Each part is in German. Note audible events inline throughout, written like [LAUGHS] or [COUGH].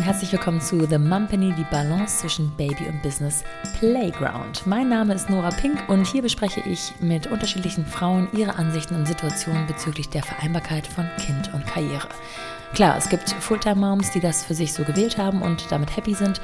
und herzlich willkommen zu The Mumpany, die Balance zwischen Baby und Business Playground. Mein Name ist Nora Pink und hier bespreche ich mit unterschiedlichen Frauen ihre Ansichten und Situationen bezüglich der Vereinbarkeit von Kind und Karriere. Klar, es gibt Fulltime-Moms, die das für sich so gewählt haben und damit happy sind.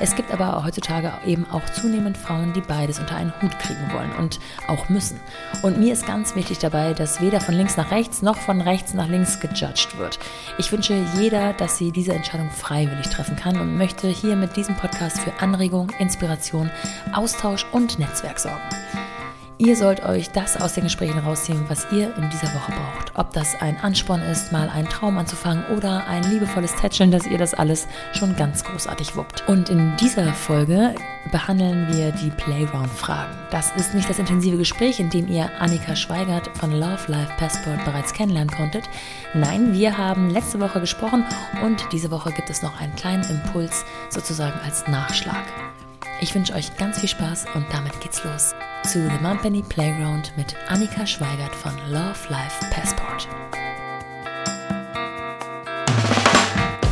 Es gibt aber heutzutage eben auch zunehmend Frauen, die beides unter einen Hut kriegen wollen und auch müssen. Und mir ist ganz wichtig dabei, dass weder von links nach rechts noch von rechts nach links gejudged wird. Ich wünsche jeder, dass sie diese Entscheidung freiwillig treffen kann und möchte hier mit diesem Podcast für Anregung, Inspiration, Austausch und Netzwerk sorgen. Ihr sollt euch das aus den Gesprächen rausziehen, was ihr in dieser Woche braucht. Ob das ein Ansporn ist, mal einen Traum anzufangen oder ein liebevolles Tätscheln, dass ihr das alles schon ganz großartig wuppt. Und in dieser Folge behandeln wir die Playground-Fragen. Das ist nicht das intensive Gespräch, in dem ihr Annika Schweigert von Love Life Passport bereits kennenlernen konntet. Nein, wir haben letzte Woche gesprochen und diese Woche gibt es noch einen kleinen Impuls sozusagen als Nachschlag. Ich wünsche euch ganz viel Spaß und damit geht's los zu The Mumpany Playground mit Annika Schweigert von Love Life Passport.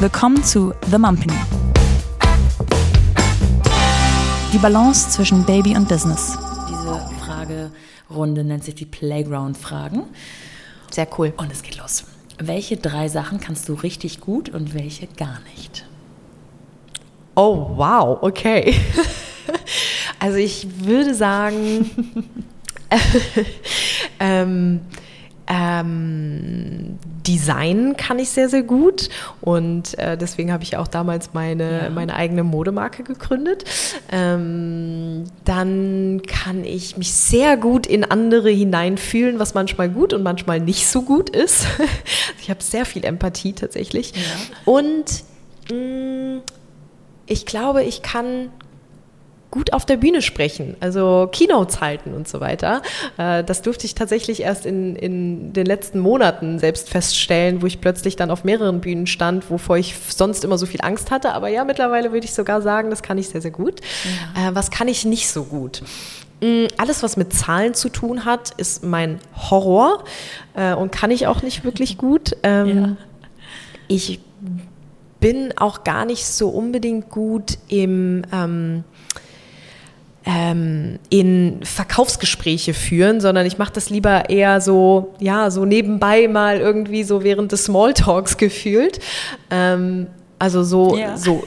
Willkommen zu The Mumpany. Die Balance zwischen Baby und Business. Diese Fragerunde nennt sich die Playground-Fragen. Sehr cool. Und es geht los. Welche drei Sachen kannst du richtig gut und welche gar nicht? Oh, wow, okay. [LAUGHS] Also ich würde sagen, [LAUGHS] ähm, ähm, Design kann ich sehr, sehr gut und äh, deswegen habe ich auch damals meine, ja. meine eigene Modemarke gegründet. Ähm, dann kann ich mich sehr gut in andere hineinfühlen, was manchmal gut und manchmal nicht so gut ist. [LAUGHS] ich habe sehr viel Empathie tatsächlich. Ja. Und mh, mm, ich glaube, ich kann gut auf der Bühne sprechen, also Keynotes halten und so weiter. Äh, das durfte ich tatsächlich erst in, in den letzten Monaten selbst feststellen, wo ich plötzlich dann auf mehreren Bühnen stand, wovor ich sonst immer so viel Angst hatte. Aber ja, mittlerweile würde ich sogar sagen, das kann ich sehr, sehr gut. Ja. Äh, was kann ich nicht so gut? Mm, alles, was mit Zahlen zu tun hat, ist mein Horror äh, und kann ich auch nicht wirklich gut. [LAUGHS] Ähm, ja. Ich bin auch gar nicht so unbedingt gut im ähm, ähm, in Verkaufsgespräche führen, sondern ich mache das lieber eher so, ja, so nebenbei mal irgendwie so während des Smalltalks [LAUGHS] gefühlt. Ähm, also so, ja. so,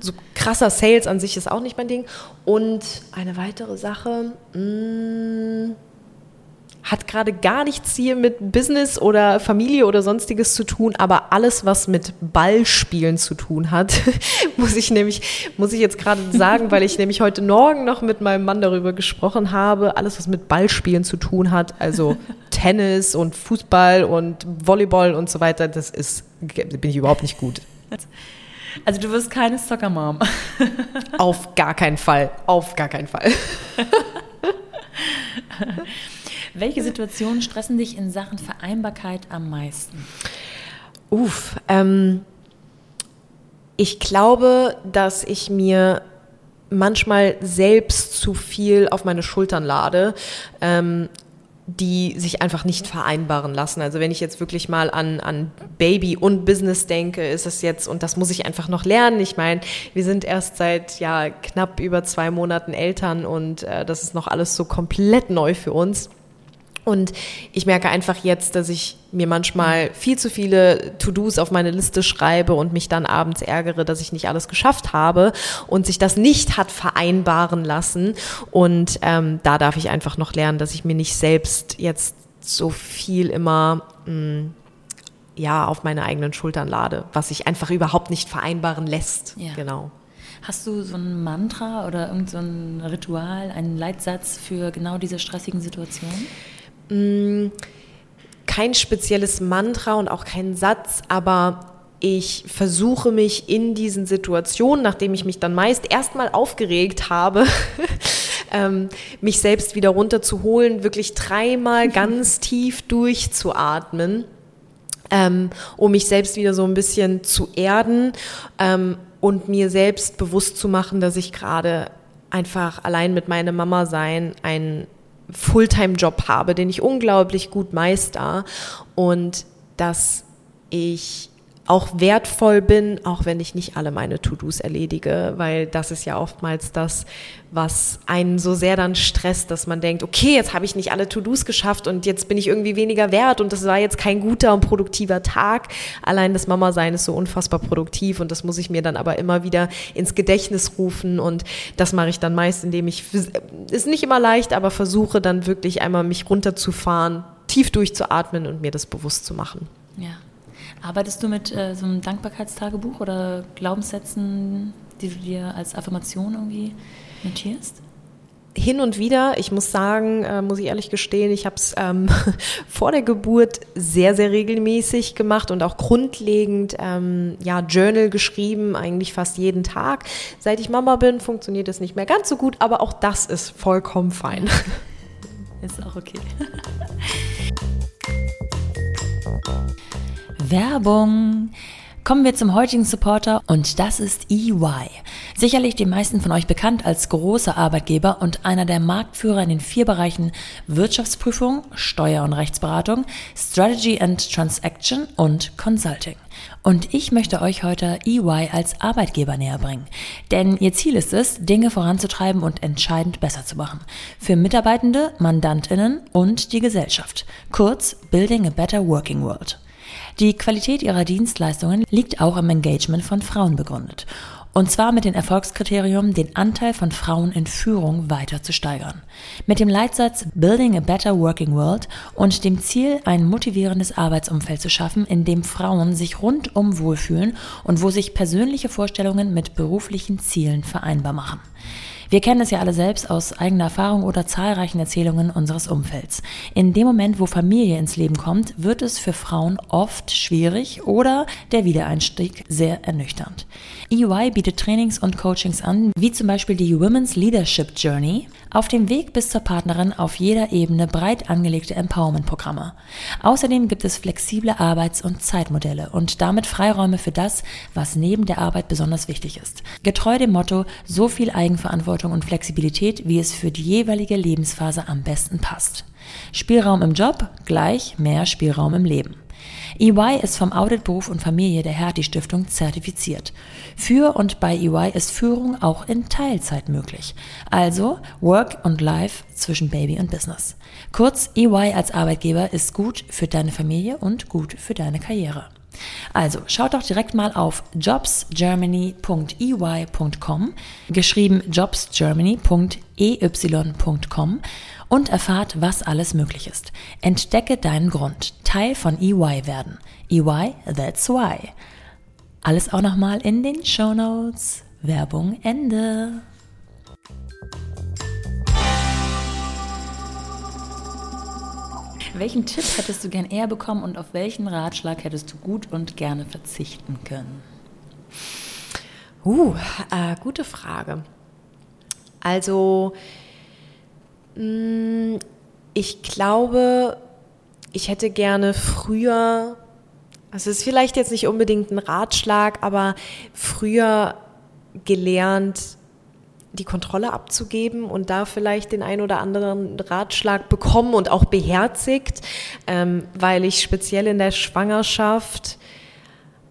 so krasser Sales an sich ist auch nicht mein Ding. Und eine weitere Sache, mh, mm, hat gerade gar nichts hier mit Business oder Familie oder sonstiges zu tun, aber alles, was mit Ballspielen zu tun hat, [LAUGHS] muss ich nämlich, muss ich jetzt gerade sagen, weil ich nämlich heute Morgen noch mit meinem Mann darüber gesprochen habe, alles, was mit Ballspielen zu tun hat, also Tennis und Fußball und Volleyball und so weiter, das ist, bin ich überhaupt nicht gut. Also du wirst keine Soccer-Mom. Auf gar keinen Fall. Auf gar keinen Fall. [LAUGHS] Welche Situationen stressen dich in Sachen Vereinbarkeit am meisten? Uff, ähm, ich glaube, dass ich mir manchmal selbst zu viel auf meine Schultern lade. Ähm, die sich einfach nicht vereinbaren lassen. Also wenn ich jetzt wirklich mal an, an Baby und Business denke, ist es jetzt, und das muss ich einfach noch lernen. Ich meine, wir sind erst seit ja knapp über zwei Monaten Eltern und äh, das ist noch alles so komplett neu für uns. Und ich merke einfach jetzt, dass ich mir manchmal viel zu viele To-Dos auf meine Liste schreibe und mich dann abends ärgere, dass ich nicht alles geschafft habe und sich das nicht hat vereinbaren lassen. Und ähm, da darf ich einfach noch lernen, dass ich mir nicht selbst jetzt so viel immer mh, mm, ja auf meine eigenen Schultern lade, was sich einfach überhaupt nicht vereinbaren lässt. Ja. Genau. Hast du so ein Mantra oder irgendein so Ritual, einen Leitsatz für genau diese stressigen Situationen? Mh, mm, kein spezielles Mantra und auch kein Satz, aber ich versuche mich in diesen Situationen, nachdem ich mich dann meist erstmal aufgeregt habe, [LAUGHS] ähm, mich selbst wieder runterzuholen, wirklich dreimal [LAUGHS] ganz tief durchzuatmen, ähm, um mich selbst wieder so ein bisschen zu erden ähm, und mir selbst bewusst zu machen, dass ich gerade einfach allein mit meiner Mama sein ein Fulltime-Job habe, den ich unglaublich gut meister und dass ich auch wertvoll bin, auch wenn ich nicht alle meine To-Dos erledige, weil das ist ja oftmals das, was einen so sehr dann stresst, dass man denkt, okay, jetzt habe ich nicht alle To-Dos geschafft und jetzt bin ich irgendwie weniger wert und das war jetzt kein guter und produktiver Tag. Allein das Mama-Sein ist so unfassbar produktiv und das muss ich mir dann aber immer wieder ins Gedächtnis rufen und das mache ich dann meist, indem ich, ist nicht immer leicht, aber versuche dann wirklich einmal mich runterzufahren, tief durchzuatmen und mir das bewusst zu machen. Ja. Arbeitest du mit äh, so einem Dankbarkeitstagebuch oder Glaubenssätzen, die du dir als Affirmation irgendwie notierst? hin und wieder, ich muss sagen, äh, muss ich ehrlich gestehen, ich habe es ähm, [LAUGHS] vor der Geburt sehr, sehr regelmäßig gemacht und auch grundlegend ähm, ja, Journal geschrieben, eigentlich fast jeden Tag. Seit ich Mama bin, funktioniert es nicht mehr ganz so gut, aber auch das ist vollkommen fein. Ist auch okay. [LAUGHS] Werbung. Kommen wir zum heutigen Supporter und das ist EY. Sicherlich den meisten von euch bekannt als großer Arbeitgeber und einer der Marktführer in den vier Bereichen Wirtschaftsprüfung, Steuer- und Rechtsberatung, Strategy and Transaction und Consulting. Und ich möchte euch heute EY als Arbeitgeber näher bringen. Denn ihr Ziel ist es, Dinge voranzutreiben und entscheidend besser zu machen. Für Mitarbeitende, Mandantinnen und die Gesellschaft. Kurz Building a Better Working World. Die Qualität ihrer Dienstleistungen liegt auch im Engagement von Frauen begründet. Und zwar mit dem Erfolgskriterium, den Anteil von Frauen in Führung weiter zu steigern. Mit dem Leitsatz Building a Better Working World und dem Ziel, ein motivierendes Arbeitsumfeld zu schaffen, in dem Frauen sich rundum wohlfühlen und wo sich persönliche Vorstellungen mit beruflichen Zielen vereinbar machen. Wir kennen es ja alle selbst aus eigener Erfahrung oder zahlreichen Erzählungen unseres Umfelds. In dem Moment, wo Familie ins Leben kommt, wird es für Frauen oft schwierig oder der Wiedereinstieg sehr ernüchternd. EY bietet Trainings und Coachings an, wie zum Beispiel die Women's Leadership Journey, auf dem Weg bis zur Partnerin auf jeder Ebene breit angelegte Empowerment-Programme. Außerdem gibt es flexible Arbeits- und Zeitmodelle und damit Freiräume für das, was neben der Arbeit besonders wichtig ist. Getreu dem Motto, so viel Eigenverantwortung und Flexibilität, wie es für die jeweilige Lebensphase am besten passt. Spielraum im Job gleich mehr Spielraum im Leben. EY ist vom Audit Beruf und Familie der Hertie Stiftung zertifiziert. Für und bei EY ist Führung auch in Teilzeit möglich. Also Work und Life zwischen Baby und Business. Kurz, EY als Arbeitgeber ist gut für deine Familie und gut für deine Karriere. Also schaut doch direkt mal auf jobsgermany.ey.com, geschrieben jobsgermany.ey.com und erfahrt, was alles möglich ist. Entdecke deinen Grund, Teil von EY werden. EY, that's why. Alles auch nochmal in den Show Notes. Werbung Ende. Welchen Tipp hättest du gern eher bekommen und auf welchen Ratschlag hättest du gut und gerne verzichten können? Uh, äh, gute Frage. Also, ich glaube, ich hätte gerne früher, also es ist vielleicht jetzt nicht unbedingt ein Ratschlag, aber früher gelernt, die Kontrolle abzugeben und da vielleicht den ein oder anderen Ratschlag bekommen und auch beherzigt, ähm, weil ich speziell in der Schwangerschaft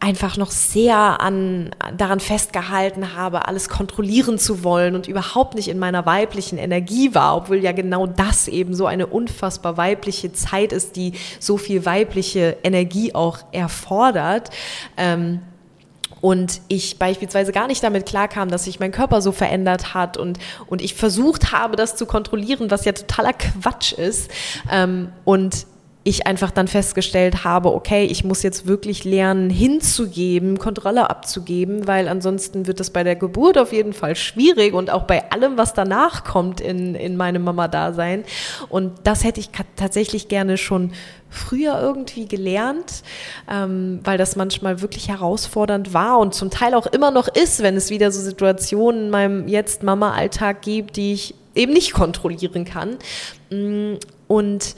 einfach noch sehr an, daran festgehalten habe, alles kontrollieren zu wollen und überhaupt nicht in meiner weiblichen Energie war, obwohl ja genau das eben so eine unfassbar weibliche Zeit ist, die so viel weibliche Energie auch erfordert. Ähm, und ich beispielsweise gar nicht damit klarkam, dass sich mein Körper so verändert hat und, und ich versucht habe, das zu kontrollieren, was ja totaler Quatsch ist. Ähm, und ich einfach dann festgestellt habe, okay, ich muss jetzt wirklich lernen, hinzugeben, Kontrolle abzugeben, weil ansonsten wird es bei der Geburt auf jeden Fall schwierig und auch bei allem, was danach kommt in, in meinem Mama-Dasein. Und das hätte ich tatsächlich gerne schon früher irgendwie gelernt, ähm, weil das manchmal wirklich herausfordernd war und zum Teil auch immer noch ist, wenn es wieder so Situationen in meinem jetzt Mama-Alltag gibt, die ich eben nicht kontrollieren kann. Mm, und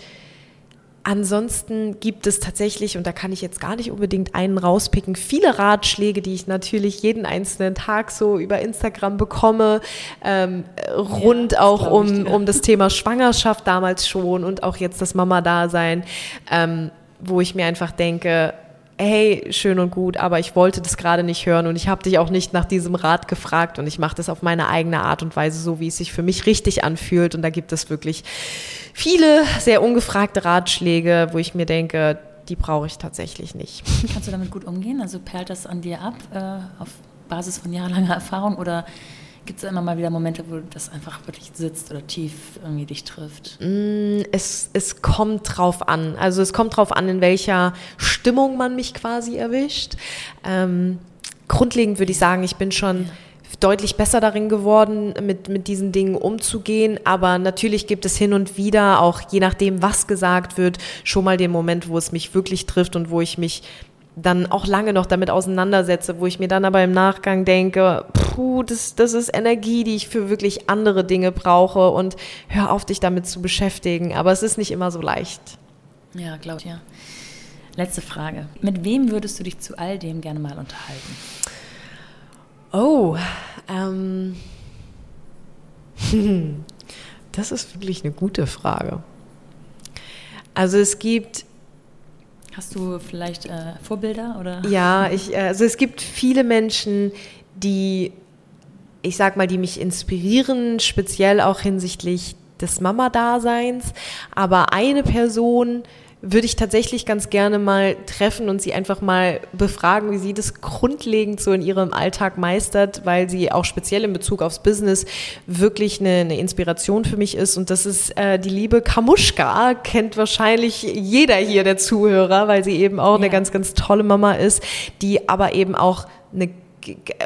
Ansonsten gibt es tatsächlich, und da kann ich jetzt gar nicht unbedingt einen rauspicken, viele Ratschläge, die ich natürlich jeden einzelnen Tag so über Instagram bekomme, ähm, rund ja, auch um, um das Thema Schwangerschaft damals schon und auch jetzt das Mama-Dasein, ähm, wo ich mir einfach denke, hey, schön und gut, aber ich wollte das gerade nicht hören und ich habe dich auch nicht nach diesem Rat gefragt und ich mache das auf meine eigene Art und Weise, so wie es sich für mich richtig anfühlt. Und da gibt es wirklich viele sehr ungefragte Ratschläge, wo ich mir denke, die brauche ich tatsächlich nicht. Kannst du damit gut umgehen? Also perlt das an dir ab äh, auf Basis von jahrelanger Erfahrung oder Gibt es immer mal wieder Momente, wo das einfach wirklich sitzt oder tief irgendwie dich trifft? Mm, es, es kommt drauf an. Also es kommt drauf an, in welcher Stimmung man mich quasi erwischt. Ähm, grundlegend würde ich sagen, ich bin schon ja. Deutlich besser darin geworden, mit, mit diesen Dingen umzugehen. Aber natürlich gibt es hin und wieder, auch je nachdem, was gesagt wird, schon mal den Moment, wo es mich wirklich trifft und wo ich mich dann auch lange noch damit auseinandersetze, wo ich mir dann aber im Nachgang denke, puh, das, das ist Energie, die ich für wirklich andere Dinge brauche und hör auf, dich damit zu beschäftigen. Aber es ist nicht immer so leicht. Ja, glaube ich, ja. Letzte Frage. Mit wem würdest du dich zu all dem gerne mal unterhalten? Oh, ähm, [LAUGHS] das ist wirklich eine gute Frage. Also es gibt Hast du vielleicht äh, Vorbilder oder? Ja, ich, äh, also es gibt viele Menschen, die, ich sag mal, die mich inspirieren, speziell auch hinsichtlich des Mama-Daseins. Aber eine Person, würde ich tatsächlich ganz gerne mal treffen und sie einfach mal befragen, wie sie das grundlegend so in ihrem Alltag meistert, weil sie auch speziell in Bezug aufs Business wirklich eine, eine Inspiration für mich ist. Und das ist äh, die liebe Kamuschka, kennt wahrscheinlich jeder hier der Zuhörer, weil sie eben auch ja. eine ganz, ganz tolle Mama ist, die aber eben auch eine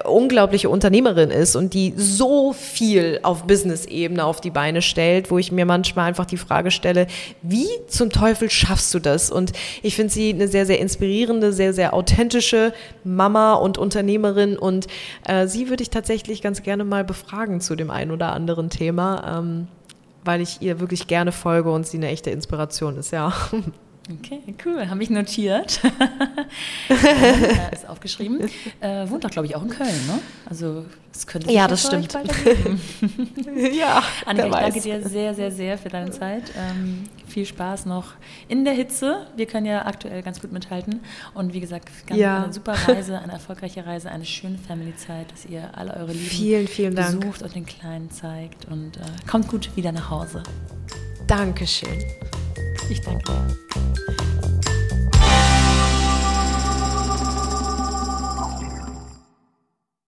unglaubliche Unternehmerin ist und die so viel auf Business-Ebene auf die Beine stellt, wo ich mir manchmal einfach die Frage stelle, wie zum Teufel schaffst du das? Und ich finde sie eine sehr, sehr inspirierende, sehr, sehr authentische Mama und Unternehmerin und äh, sie würde ich tatsächlich ganz gerne mal befragen zu dem einen oder anderen Thema, ähm, weil ich ihr wirklich gerne folge und sie eine echte Inspiration ist, ja. [LAUGHS] Okay, cool. Habe ich notiert. [LAUGHS] äh, ist aufgeschrieben. Äh, wohnt doch, glaube ich, auch in Köln, ne? Also es könnte Ja, das stimmt. [LAUGHS] ja, Annika, ich danke dir sehr, sehr, sehr für deine Zeit. Ähm, viel Spaß noch in der Hitze. Wir können ja aktuell ganz gut mithalten. Und wie gesagt, ganz ja. eine super Reise, eine erfolgreiche Reise, eine schöne Family-Zeit, dass ihr alle eure Lieben vielen, vielen Dank. besucht und den Kleinen zeigt. Und äh, kommt gut wieder nach Hause. Dankeschön. Ich danke dir.